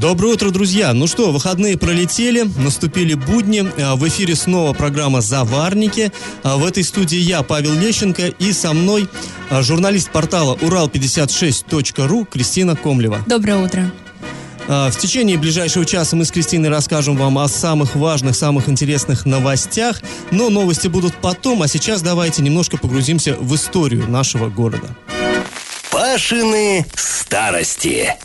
Доброе утро, друзья! Ну что, выходные пролетели, наступили будни. А, в эфире снова программа «Заварники». А, в этой студии я, Павел Лещенко, и со мной а, журналист портала урал56.ру Кристина Комлева. Доброе утро. В течение ближайшего часа мы с Кристиной расскажем вам о самых важных, самых интересных новостях, но новости будут потом, а сейчас давайте немножко погрузимся в историю нашего города. Пашины старости.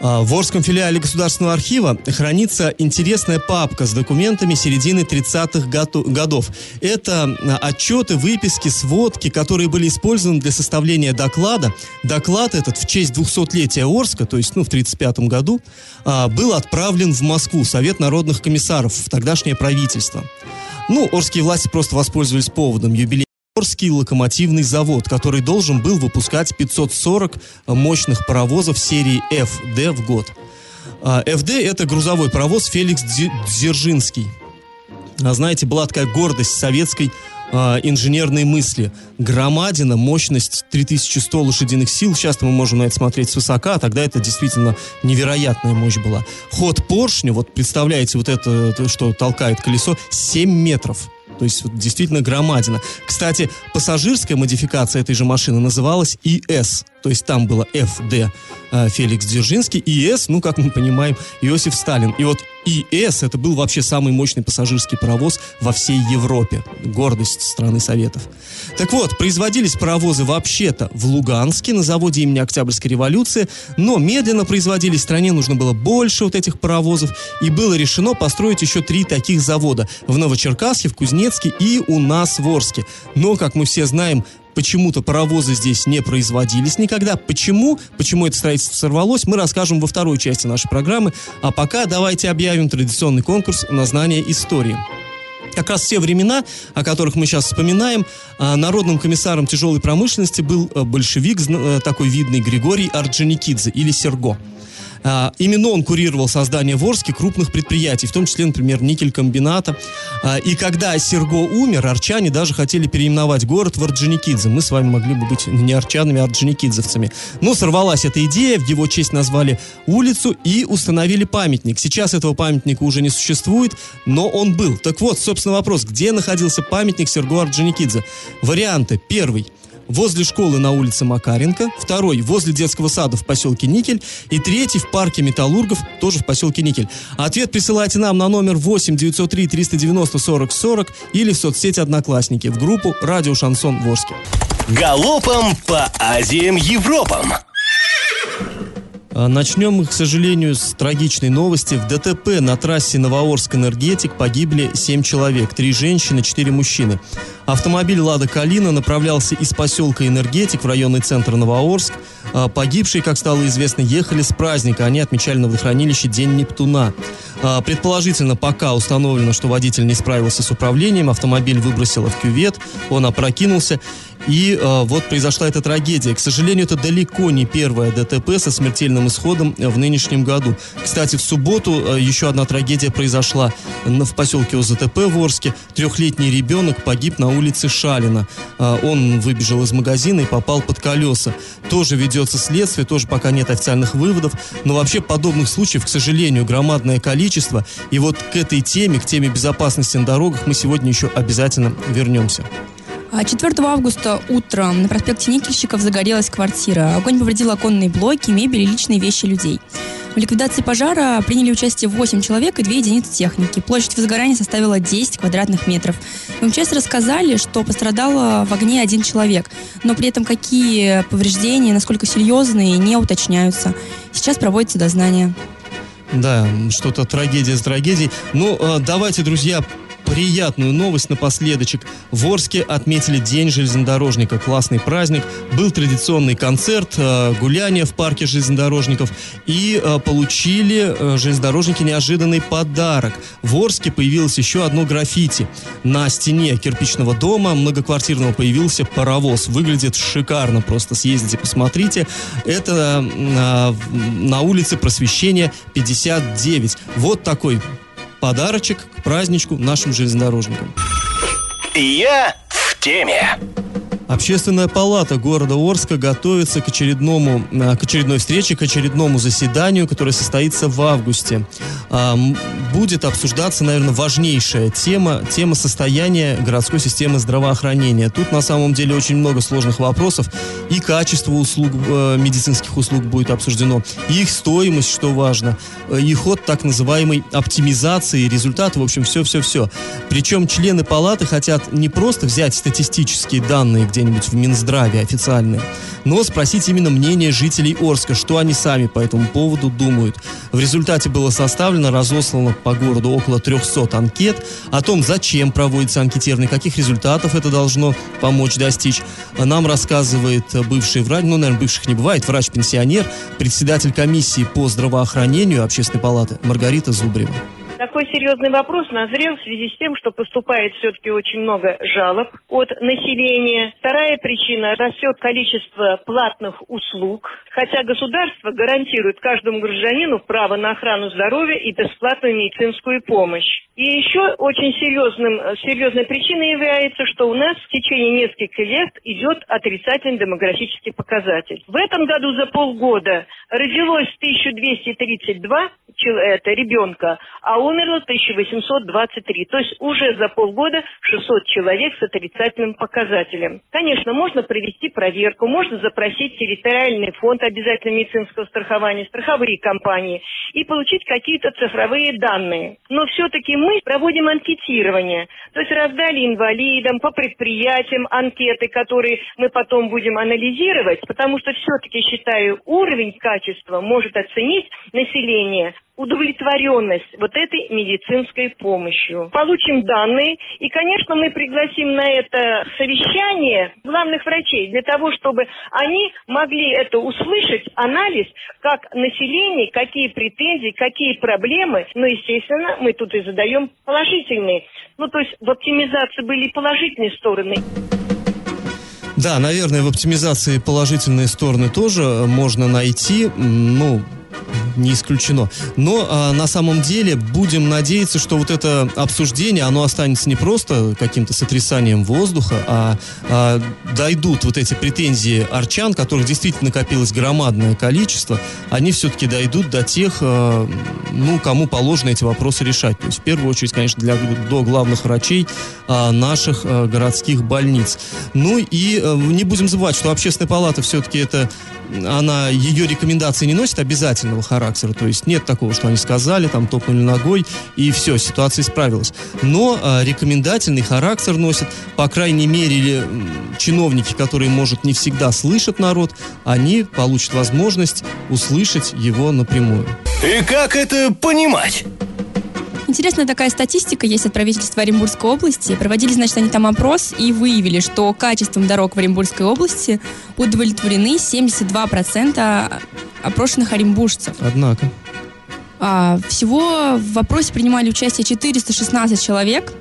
А, в Орском филиале Государственного архива хранится интересная папка с документами середины 30-х годов. Это а, отчеты, выписки, сводки, которые были использованы для составления доклада. Доклад этот в честь 200-летия Орска, то есть ну, в 1935 году, а, был отправлен в Москву, Совет народных комиссаров, в тогдашнее правительство. Ну, орские власти просто воспользовались поводом юбилея Орский локомотивный завод, который должен был выпускать 540 мощных паровозов серии FD в год. А, – это грузовой паровоз Феликс Дзержинский. А, знаете, была такая гордость советской э, инженерной мысли. Громадина, мощность 3100 лошадиных сил. Сейчас мы можем на это смотреть свысока, а тогда это действительно невероятная мощь была. Ход поршня, вот представляете, вот это, что толкает колесо, 7 метров. То есть вот, действительно громадина. Кстати, пассажирская модификация этой же машины называлась ИС. То есть там было ФД э, Феликс Дзержинский, ИС, ну, как мы понимаем, Иосиф Сталин. И вот ИС это был вообще самый мощный пассажирский паровоз во всей Европе. Гордость страны Советов. Так вот, производились паровозы вообще-то в Луганске на заводе имени Октябрьской революции, но медленно производились, стране нужно было больше вот этих паровозов, и было решено построить еще три таких завода в Новочеркасске, в Кузнецке и у нас в Орске. Но, как мы все знаем, почему-то паровозы здесь не производились никогда. Почему? Почему это строительство сорвалось, мы расскажем во второй части нашей программы. А пока давайте объявим традиционный конкурс на знание истории как раз те времена, о которых мы сейчас вспоминаем, а, народным комиссаром тяжелой промышленности был э, большевик, э, такой видный Григорий Орджоникидзе или Серго. А, именно он курировал создание в Орске крупных предприятий, в том числе, например, никель-комбината. А, и когда Серго умер, арчане даже хотели переименовать город в Орджоникидзе. Мы с вами могли бы быть не арчанами, а орджоникидзевцами. Но сорвалась эта идея, в его честь назвали улицу и установили памятник. Сейчас этого памятника уже не существует, но он был. Так вот, собственно, вопрос, где находился памятник Серго Орджоникидзе? Варианты. Первый – возле школы на улице Макаренко, второй возле детского сада в поселке Никель и третий в парке Металлургов, тоже в поселке Никель. Ответ присылайте нам на номер 8 903 390 40 40 или в соцсети Одноклассники в группу «Радио Шансон Ворске». Галопом по Азиям Европам! А, начнем мы, к сожалению, с трагичной новости. В ДТП на трассе Новоорск-Энергетик погибли 7 человек, 3 женщины, 4 мужчины. Автомобиль «Лада Калина» направлялся из поселка Энергетик в районный центр Новоорск. А, погибшие, как стало известно, ехали с праздника. Они отмечали на водохранилище День Нептуна. А, предположительно, пока установлено, что водитель не справился с управлением, автомобиль выбросило в кювет, он опрокинулся. И э, вот произошла эта трагедия. К сожалению, это далеко не первая ДТП со смертельным исходом в нынешнем году. Кстати, в субботу э, еще одна трагедия произошла в поселке ОЗТП в Орске. Трехлетний ребенок погиб на улице Шалина. Э, он выбежал из магазина и попал под колеса. Тоже ведется следствие, тоже пока нет официальных выводов. Но вообще подобных случаев, к сожалению, громадное количество. И вот к этой теме, к теме безопасности на дорогах мы сегодня еще обязательно вернемся. 4 а августа утром на проспекте Никельщиков загорелась квартира. Огонь повредил оконные блоки, мебель и личные вещи людей. В ликвидации пожара приняли участие 8 человек и 2 единицы техники. Площадь возгорания составила 10 квадратных метров. В МЧС рассказали, что пострадало в огне один человек, но при этом какие повреждения, насколько серьезные, не уточняются. Сейчас проводится дознание. Да, что-то трагедия с трагедией. Ну, э, давайте, друзья, приятную новость напоследочек. В Орске отметили День железнодорожника. Классный праздник. Был традиционный концерт, э, гуляние в парке железнодорожников. И э, получили э, железнодорожники неожиданный подарок. В Орске появилось еще одно граффити. На стене кирпичного дома многоквартирного появился паровоз. Выглядит шикарно. Просто съездите, посмотрите. Это на улице Просвещения 59. Вот такой подарочек к праздничку нашим железнодорожникам. Я в теме. Общественная палата города Орска готовится к очередному, э, к очередной встрече, к очередному заседанию, которое состоится в августе. Будет обсуждаться, наверное, важнейшая тема, тема состояния городской системы здравоохранения. Тут на самом деле очень много сложных вопросов. И качество услуг, э, медицинских услуг будет обсуждено, и их стоимость, что важно, э, и ход так называемой оптимизации, результаты, в общем, все-все-все. Причем члены палаты хотят не просто взять статистические данные, где где-нибудь в Минздраве официальные, но спросить именно мнение жителей Орска, что они сами по этому поводу думают. В результате было составлено, разослано по городу около 300 анкет о том, зачем проводится анкетирование, каких результатов это должно помочь достичь. Нам рассказывает бывший врач, ну, наверное, бывших не бывает, врач-пенсионер, председатель комиссии по здравоохранению Общественной палаты Маргарита Зубрева. Такой серьезный вопрос назрел в связи с тем, что поступает все-таки очень много жалоб от населения. Вторая причина – растет количество платных услуг, хотя государство гарантирует каждому гражданину право на охрану здоровья и бесплатную медицинскую помощь. И еще очень серьезным, серьезной причиной является, что у нас в течение нескольких лет идет отрицательный демографический показатель. В этом году за полгода родилось 1232 это, ребенка, а умерло 1823. То есть уже за полгода 600 человек с отрицательным показателем. Конечно, можно провести проверку, можно запросить территориальный фонд обязательного медицинского страхования, страховые компании и получить какие-то цифровые данные. Но все-таки мы проводим анкетирование. То есть раздали инвалидам, по предприятиям анкеты, которые мы потом будем анализировать, потому что все-таки, считаю, уровень качества может оценить население удовлетворенность вот этой медицинской помощью. Получим данные, и, конечно, мы пригласим на это совещание главных врачей для того, чтобы они могли это услышать, анализ, как население, какие претензии, какие проблемы. Но, естественно, мы тут и задаем положительные. Ну, то есть в оптимизации были положительные стороны. Да, наверное, в оптимизации положительные стороны тоже можно найти. Ну, не исключено. Но а, на самом деле будем надеяться, что вот это обсуждение, оно останется не просто каким-то сотрясанием воздуха, а, а дойдут вот эти претензии арчан, которых действительно накопилось громадное количество, они все-таки дойдут до тех, а, ну, кому положено эти вопросы решать. То есть в первую очередь, конечно, для, до главных врачей а, наших а, городских больниц. Ну и а, не будем забывать, что общественная палата все-таки это она, ее рекомендации не носит обязательного характера, то есть нет такого, что они сказали, там топнули ногой, и все, ситуация исправилась. Но э, рекомендательный характер носит, по крайней мере, чиновники, которые, может, не всегда слышат народ, они получат возможность услышать его напрямую. И как это понимать? Интересная такая статистика есть от правительства Оренбургской области. Проводили, значит, они там опрос и выявили, что качеством дорог в Оренбургской области удовлетворены 72% опрошенных оренбуржцев. Однако. А, всего в вопросе принимали участие 416 человек.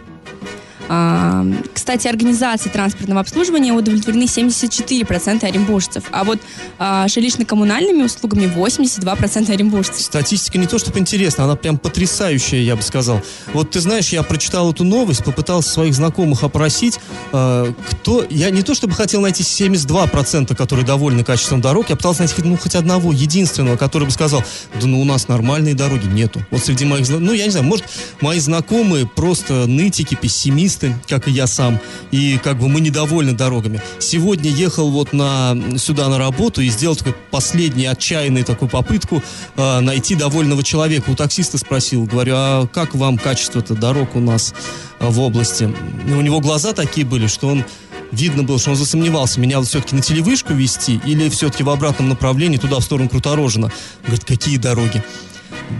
А, кстати, организации транспортного обслуживания удовлетворены 74% оренбуржцев, а вот а, жилищно-коммунальными услугами 82% оренбуржцев. Статистика не то чтобы интересна, она прям потрясающая, я бы сказал. Вот ты знаешь, я прочитал эту новость, попытался своих знакомых опросить, э, кто... Я не то чтобы хотел найти 72%, которые довольны качеством дорог, я пытался найти ну, хоть одного, единственного, который бы сказал, да ну у нас нормальные дороги, нету. Вот среди моих... Ну, я не знаю, может, мои знакомые просто нытики, пессимисты, таксисты, как и я сам, и как бы мы недовольны дорогами. Сегодня ехал вот на, сюда на работу и сделал такой последний отчаянный такую попытку э, найти довольного человека. У таксиста спросил, говорю, а как вам качество-то дорог у нас э, в области? И у него глаза такие были, что он видно было, что он засомневался, меня вот все-таки на телевышку вести или все-таки в обратном направлении, туда, в сторону Круторожина. Говорит, какие дороги?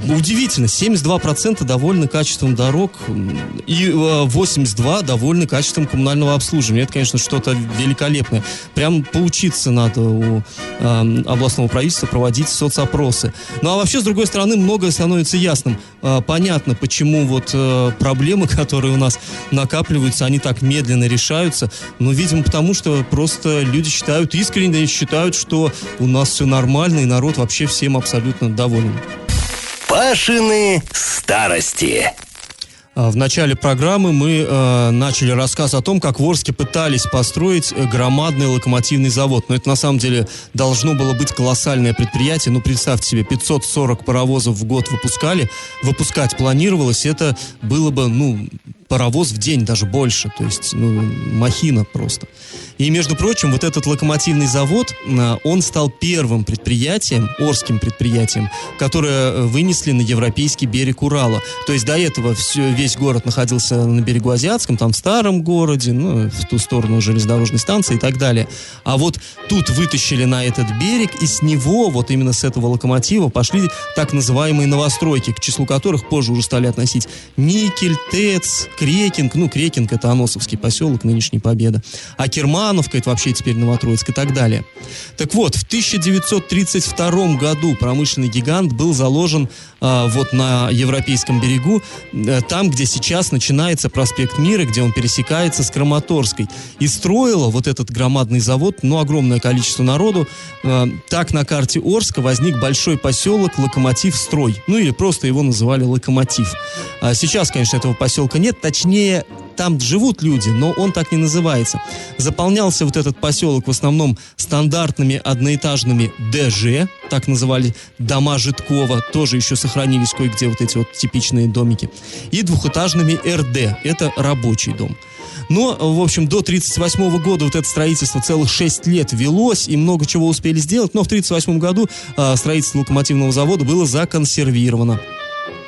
Удивительно, 72% довольны качеством дорог и 82% довольны качеством коммунального обслуживания. Это, конечно, что-то великолепное. Прям поучиться надо у э, областного правительства проводить соцопросы. Ну а вообще, с другой стороны, многое становится ясным. Э, понятно, почему вот э, проблемы, которые у нас накапливаются, они так медленно решаются. Но, видимо, потому что просто люди считают, искренне считают, что у нас все нормально, и народ вообще всем абсолютно доволен. Пашины старости. А, в начале программы мы э, начали рассказ о том, как в Орске пытались построить э, громадный локомотивный завод. Но это на самом деле должно было быть колоссальное предприятие. Ну, представьте себе, 540 паровозов в год выпускали. Выпускать планировалось. Это было бы, ну, паровоз в день, даже больше. То есть, ну, махина просто. И, между прочим, вот этот локомотивный завод, а, он стал первым предприятием, Орским предприятием, которое э, вынесли на европейский берег Урала. То есть до этого все, весь город находился на берегу Азиатском, там в старом городе, ну, в ту сторону железнодорожной станции и так далее. А вот тут вытащили на этот берег, и с него, вот именно с этого локомотива, пошли так называемые новостройки, к числу которых позже уже стали относить никель, ТЭЦ, Крекинг, ну, Крекинг это Аносовский поселок, нынешний Победа, а Кермановка это вообще теперь Новотроицк и так далее. Так вот, в 1932 году промышленный гигант был заложен а, вот на европейском берегу, а, там, где сейчас начинается проспект Мира, где он пересекается с Краматорской. И строило вот этот громадный завод, ну, огромное количество народу. А, так на карте Орска возник большой поселок Локомотив Строй. Ну, или просто его называли Локомотив. А сейчас, конечно, этого поселка нет, точнее, там живут люди, но он так не называется. Заполнялся вот этот поселок в основном стандартными одноэтажными ДЖ, так называли дома Житкова, тоже еще сохранились кое-где вот эти вот типичные домики, и двухэтажными РД, это рабочий дом. Но, в общем, до 1938 года вот это строительство целых 6 лет велось, и много чего успели сделать, но в 1938 году э, строительство локомотивного завода было законсервировано.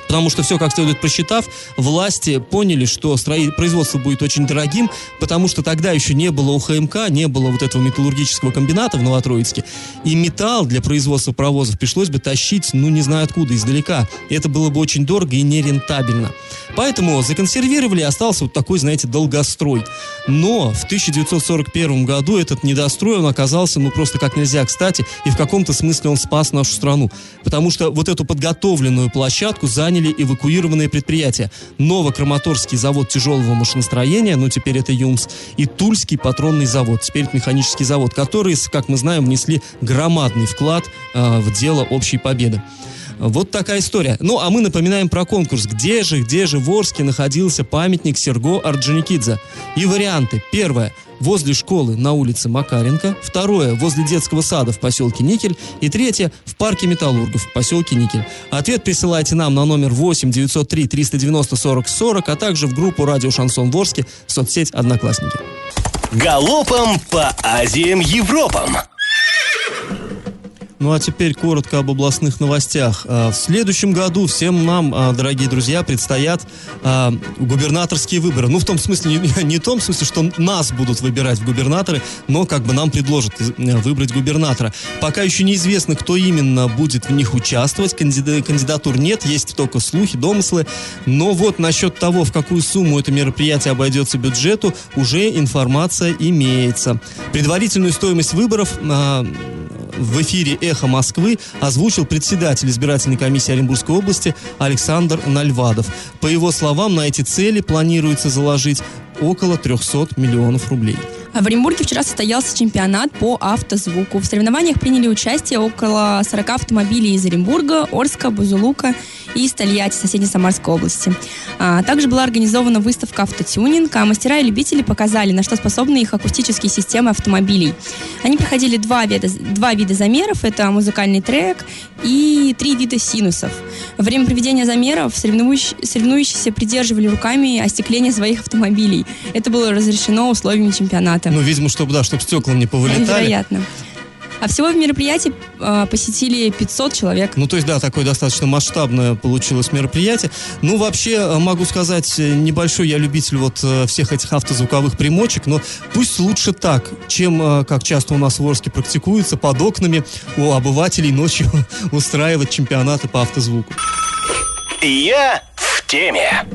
Потому что все, как следует просчитав, власти поняли, что производство будет очень дорогим, потому что тогда еще не было УХМК, не было вот этого металлургического комбината в Новотроицке. И металл для производства паровозов пришлось бы тащить, ну, не знаю откуда, издалека. Это было бы очень дорого и нерентабельно. Поэтому законсервировали, остался вот такой, знаете, долгострой. Но в 1941 году этот недострой, он оказался, ну, просто как нельзя кстати, и в каком-то смысле он спас нашу страну. Потому что вот эту подготовленную площадку заняли заняли эвакуированные предприятия. Новокраматорский завод тяжелого машиностроения, ну теперь это ЮМС, и Тульский патронный завод, теперь это механический завод, которые, как мы знаем, внесли громадный вклад э, в дело общей победы. Вот такая история. Ну, а мы напоминаем про конкурс. Где же, где же в Орске находился памятник Серго Орджоникидзе? И варианты. Первое возле школы на улице Макаренко, второе возле детского сада в поселке Никель и третье в парке Металлургов в поселке Никель. Ответ присылайте нам на номер 8 903 390 40 40, а также в группу «Радио Шансон Ворске» соцсеть «Одноклассники». Галопом по Азиям Европам! Ну а теперь коротко об областных новостях. А, в следующем году всем нам, а, дорогие друзья, предстоят а, губернаторские выборы. Ну, в том смысле, не, не в том смысле, что нас будут выбирать в губернаторы, но как бы нам предложат э, выбрать губернатора. Пока еще неизвестно, кто именно будет в них участвовать. Кандидатур нет, есть только слухи, домыслы. Но вот насчет того, в какую сумму это мероприятие обойдется бюджету, уже информация имеется. Предварительную стоимость выборов в эфире «Эхо Москвы» озвучил председатель избирательной комиссии Оренбургской области Александр Нальвадов. По его словам, на эти цели планируется заложить около 300 миллионов рублей. В Оренбурге вчера состоялся чемпионат по автозвуку. В соревнованиях приняли участие около 40 автомобилей из Оренбурга, Орска, Бузулука и из Тольятти, соседней Самарской области. А, также была организована выставка «Автотюнинг», а мастера и любители показали, на что способны их акустические системы автомобилей. Они проходили два вида, два вида замеров. Это музыкальный трек и три вида синусов. Во время проведения замеров соревнующие, соревнующиеся придерживали руками остекление своих автомобилей. Это было разрешено условиями чемпионата. Ну, видимо, чтобы, да, чтобы стекла не повылетали. Вероятно. А всего в мероприятии э, посетили 500 человек. Ну, то есть, да, такое достаточно масштабное получилось мероприятие. Ну, вообще, э, могу сказать, э, небольшой я любитель вот э, всех этих автозвуковых примочек, но пусть лучше так, чем, как часто у нас в Орске практикуется, под окнами у обывателей ночью устраивать чемпионаты по автозвуку. Я в теме.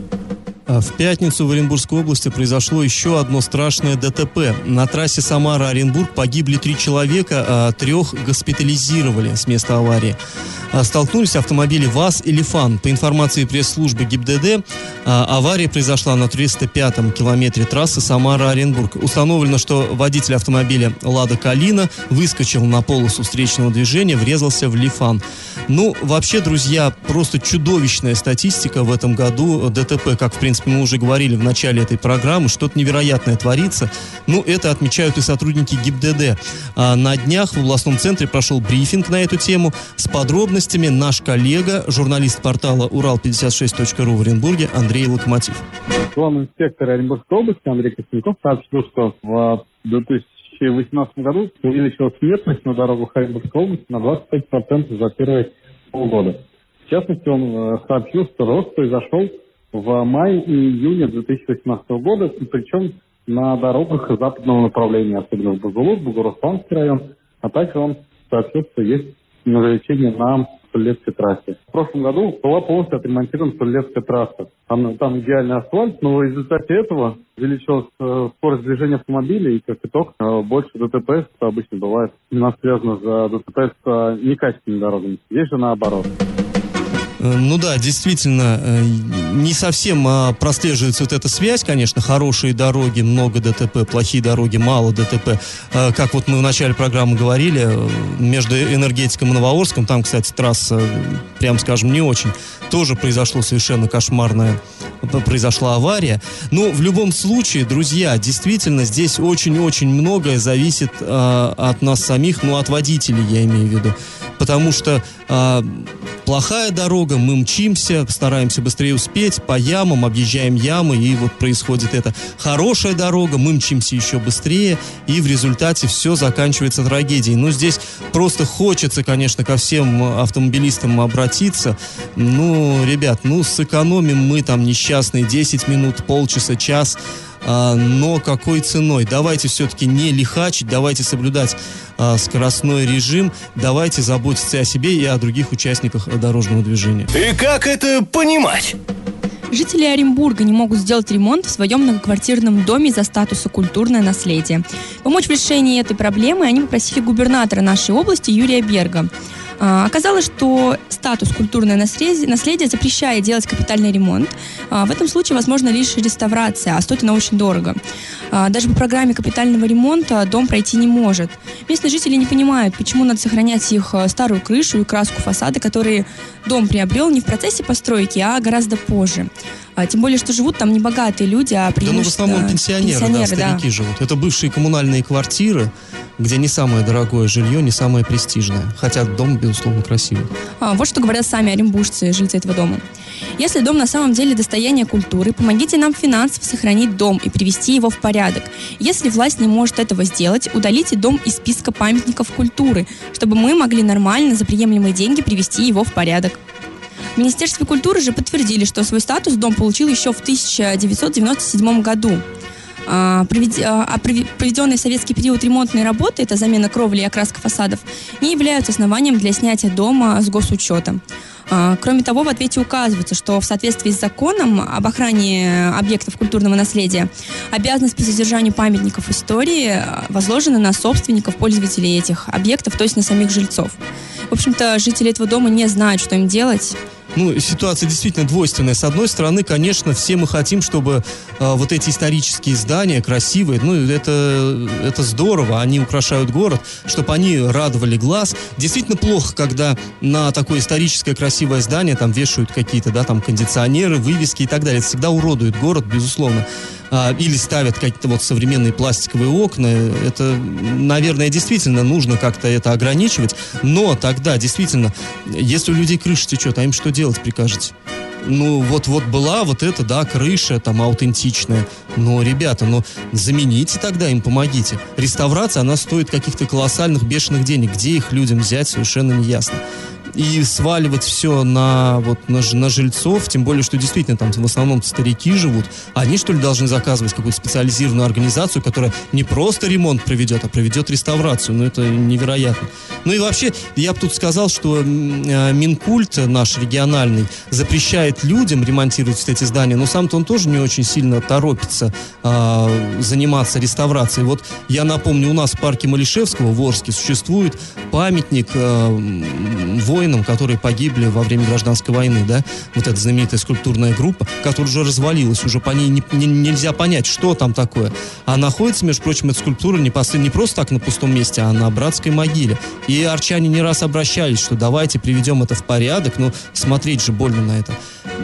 А В пятницу в Оренбургской области произошло еще одно страшное ДТП. На трассе Самара-Оренбург погибли три человека, а трех госпитализировали с места аварии. А, Столкнулись автомобили ВАЗ и Лифан. По информации пресс-службы ГИБДД, а, авария произошла на 305-м километре трассы Самара-Оренбург. Установлено, что водитель автомобиля «Лада Калина» выскочил на полосу встречного движения, врезался в Лифан. Ну, вообще, друзья, просто чудовищная статистика в этом году ДТП, как, в принципе, мы уже говорили в начале этой программы, что-то невероятное творится. Ну, это отмечают и сотрудники ГИБДД. А на днях в областном центре прошел брифинг на эту тему. С подробностями наш коллега, журналист портала Урал56.ру в Оренбурге Андрей Локомотив. Главный инспектор Оренбургской области Андрей Костенков сообщил, что в 2018 году увеличилась смертность на дорогах Оренбургской области на 25% за первые полгода. В частности, он э, сообщил, что рост произошел в мае и июне 2018 года, причем на дорогах западного направления, особенно в Бузулук, Бугурусланский район, а также он что есть увеличение на Сулецкой трассе. В прошлом году была полностью отремонтирована Сулецкая трасса. Там, там идеальный асфальт, но в результате этого увеличилась э, скорость движения автомобилей, и как итог э, больше ДТП, что обычно бывает, именно связано с ДТП с э, некачественными дорогами. Здесь же наоборот. Э, Ну да, действительно, э, не совсем а, прослеживается вот эта связь, конечно, хорошие дороги, много ДТП, плохие дороги, мало ДТП. Э, Как вот мы в начале программы говорили, между энергетиком и Новоорском, там, кстати, трасса, прям скажем, не очень, тоже произошло совершенно кошмарное, произошла авария. Но в любом случае, друзья, действительно, здесь очень-очень многое зависит от нас самих, ну, от водителей, я имею в виду. Потому что а, плохая дорога, мы мчимся, стараемся быстрее успеть, по ямам, объезжаем ямы, и вот происходит это. Хорошая дорога, мы мчимся еще быстрее, и в результате все заканчивается трагедией. Ну, здесь просто хочется, конечно, ко всем автомобилистам обратиться. Ну, ребят, ну, сэкономим мы там несчастные 10 минут, полчаса, час, но какой ценой? Давайте все-таки не лихачить, давайте соблюдать а, скоростной режим, давайте заботиться о себе и о других участниках дорожного движения. И как это понимать? Жители Оренбурга не могут сделать ремонт в своем многоквартирном доме из-за статуса «культурное наследие». Помочь в решении этой проблемы они попросили губернатора нашей области Юрия Берга. А, Оказалось, что статус культурное наследие, наследие запрещает делать капитальный ремонт. А, В этом случае возможно лишь реставрация, а стоит она очень дорого. А, Даже по программе капитального ремонта дом пройти не может. Местные жители не понимают, почему надо сохранять их э, старую крышу и краску фасада, которые дом приобрел не в процессе постройки, а гораздо позже. А, Тем более, что живут там не богатые люди, а Да, ну, в преимущественно основном пенсионеры, да, старики живут. Это бывшие коммунальные квартиры, где не самое дорогое жилье, не самое престижное. Хотя дом, безусловно, красивый. А, вот что говорят сами оренбуржцы, жильцы этого дома. Если дом на самом деле достояние культуры, помогите нам финансово сохранить дом и привести его в порядок. Если власть не может этого сделать, удалите дом из списка памятников культуры, чтобы мы могли нормально за приемлемые деньги привести его в порядок. В Министерстве культуры же подтвердили, что свой статус дом получил еще в 1997 году. А, а, а прове- проведенные в советский период ремонтные работы, это замена кровли и окраска фасадов, не являются основанием для снятия дома с госучета. А, Кроме того, в ответе указывается, что в соответствии с законом об охране объектов культурного наследия обязанность по содержанию памятников истории возложена на собственников, пользователей этих объектов, то есть на самих жильцов. В общем-то, жители этого дома не знают, что им делать. Ну, ситуация действительно двойственная. С одной стороны, конечно, все мы хотим, чтобы э, вот эти исторические здания красивые, ну, это, это здорово, они украшают город, чтобы они радовали глаз. Действительно плохо, когда на такое историческое красивое здание там вешают какие-то, да, там кондиционеры, вывески и так далее. Это всегда уродует город, безусловно. А, или ставят какие-то вот современные пластиковые окна. Это, наверное, действительно нужно как-то это ограничивать. Но тогда, действительно, если у людей крыша течет, а им что делать прикажете? Ну, вот, вот была вот эта, да, крыша там аутентичная. Но, ребята, ну, замените тогда им, помогите. Реставрация, она стоит каких-то колоссальных бешеных денег. Где их людям взять, совершенно не ясно. И сваливать все на, вот, на, на жильцов, тем более, что действительно там в основном старики живут, они что ли должны заказывать какую-то специализированную организацию, которая не просто ремонт проведет, а проведет реставрацию. Ну, это невероятно. Ну и вообще, я бы тут сказал, что э, Минкульт наш региональный запрещает людям ремонтировать вот эти здания, но сам-то он тоже не очень сильно торопится э, заниматься реставрацией. Вот я напомню, у нас в парке Малишевского в Орске существует памятник э, воинам, которые погибли во время гражданской войны, да, вот эта знаменитая скульптурная группа, которая уже развалилась, уже по ней не, не, нельзя понять, что там такое. А находится, между прочим, эта скульптура не, пос, не просто так на пустом месте, а на братской могиле. И арчане не раз обращались, что давайте приведем это в порядок, но смотреть же больно на это.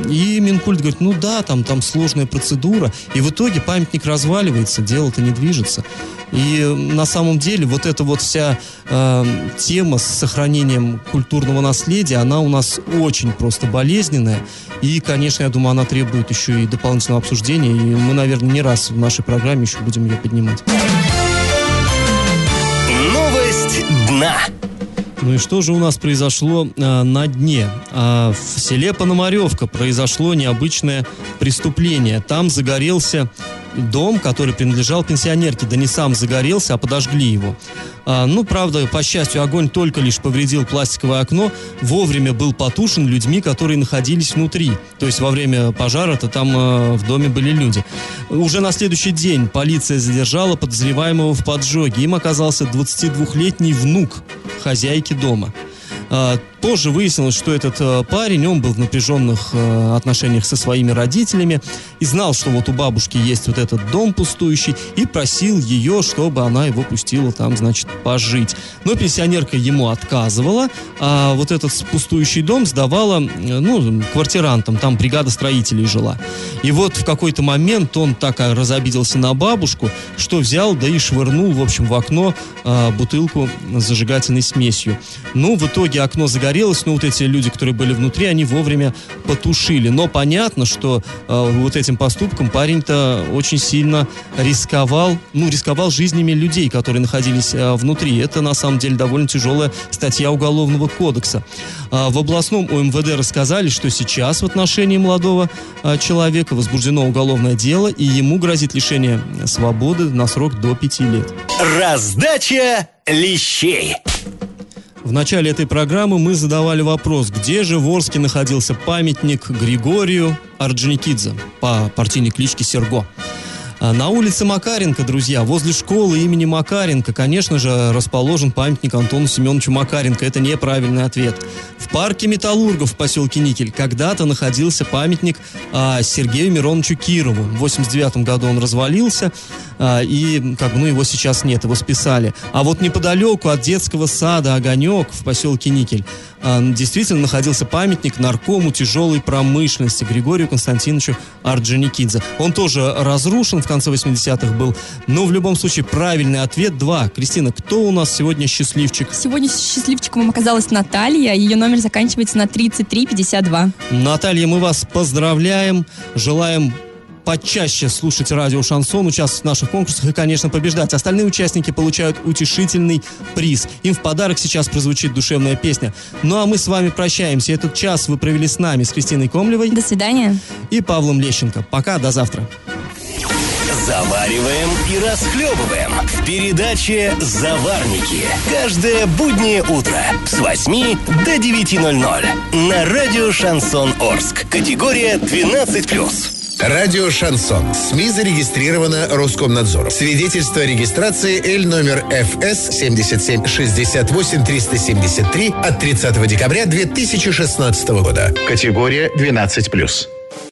И Минкульт говорит, ну да, там, там сложная процедура. И в итоге памятник разваливается, дело-то не движется. И на самом деле вот эта вот вся э, тема с сохранением культурного наследия, она у нас очень просто болезненная. И, конечно, я думаю, она требует еще и дополнительного обсуждения. И мы, наверное, не раз в нашей программе еще будем ее поднимать. Новость дна. Ну и что же у нас произошло а, на дне? А, в селе Пономаревка произошло необычное преступление. Там загорелся дом, который принадлежал пенсионерке. Да не сам загорелся, а подожгли его. А, ну, правда, по счастью, огонь только лишь повредил пластиковое окно, вовремя был потушен людьми, которые находились внутри. То есть во время пожара-то там э, в доме были люди. Уже на следующий день полиция задержала подозреваемого в поджоге. Им оказался 22-летний внук хозяйки дома. А, позже выяснилось, что этот э, парень, он был в напряженных э, отношениях со своими родителями и знал, что вот у бабушки есть вот этот дом пустующий и просил ее, чтобы она его пустила там, значит, пожить. Но пенсионерка ему отказывала, а вот этот пустующий дом сдавала, ну, квартирантам, там бригада строителей жила. И вот в какой-то момент он так разобиделся на бабушку, что взял, да и швырнул, в общем, в окно бутылку с зажигательной смесью. Ну, в итоге окно загорелось, но вот эти люди, которые были внутри, они вовремя потушили. Но понятно, что э, вот этим поступком парень-то очень сильно рисковал, ну, рисковал жизнями людей, которые находились э, внутри. Это, на самом деле, довольно тяжелая статья Уголовного кодекса. Э, в областном ОМВД рассказали, что сейчас в отношении молодого э, человека возбуждено уголовное дело, и ему грозит лишение свободы на срок до пяти лет. Раздача лещей. В начале этой программы мы задавали вопрос, где же в Орске находился памятник Григорию Орджоникидзе по партийной кличке Серго. А на улице Макаренко, друзья, возле школы имени Макаренко, конечно же, расположен памятник Антону Семеновичу Макаренко. Это неправильный ответ. В парке Металлургов в поселке Никель когда-то находился памятник а, Сергею Мироновичу Кирову. В 89 году он развалился, а, и как бы, ну, его сейчас нет, его списали. А вот неподалеку от детского сада «Огонек» в поселке Никель а, действительно находился памятник наркому тяжелой промышленности Григорию Константиновичу Орджоникидзе. Он тоже разрушен в конце 80-х был. Но в любом случае правильный ответ два. Кристина, кто у нас сегодня счастливчик? Сегодня счастливчиком оказалась Наталья. Ее номер заканчивается на 3352. Наталья, мы вас поздравляем. Желаем почаще слушать радио «Шансон», участвовать в наших конкурсах и, конечно, побеждать. Остальные участники получают утешительный приз. Им в подарок сейчас прозвучит душевная песня. Ну а мы с вами прощаемся. Этот час вы провели с нами, с Кристиной Комлевой. До свидания. И Павлом Лещенко. Пока, до завтра. Завариваем и расхлебываем в передаче «Заварники». Каждое буднее утро с 8 до 9.00 на радио «Шансон Орск». Категория 12+. Радио «Шансон». СМИ зарегистрировано Роскомнадзором. Свидетельство о регистрации Л номер ФС 77 68 373 от 30 декабря 2016 года. Категория 12+.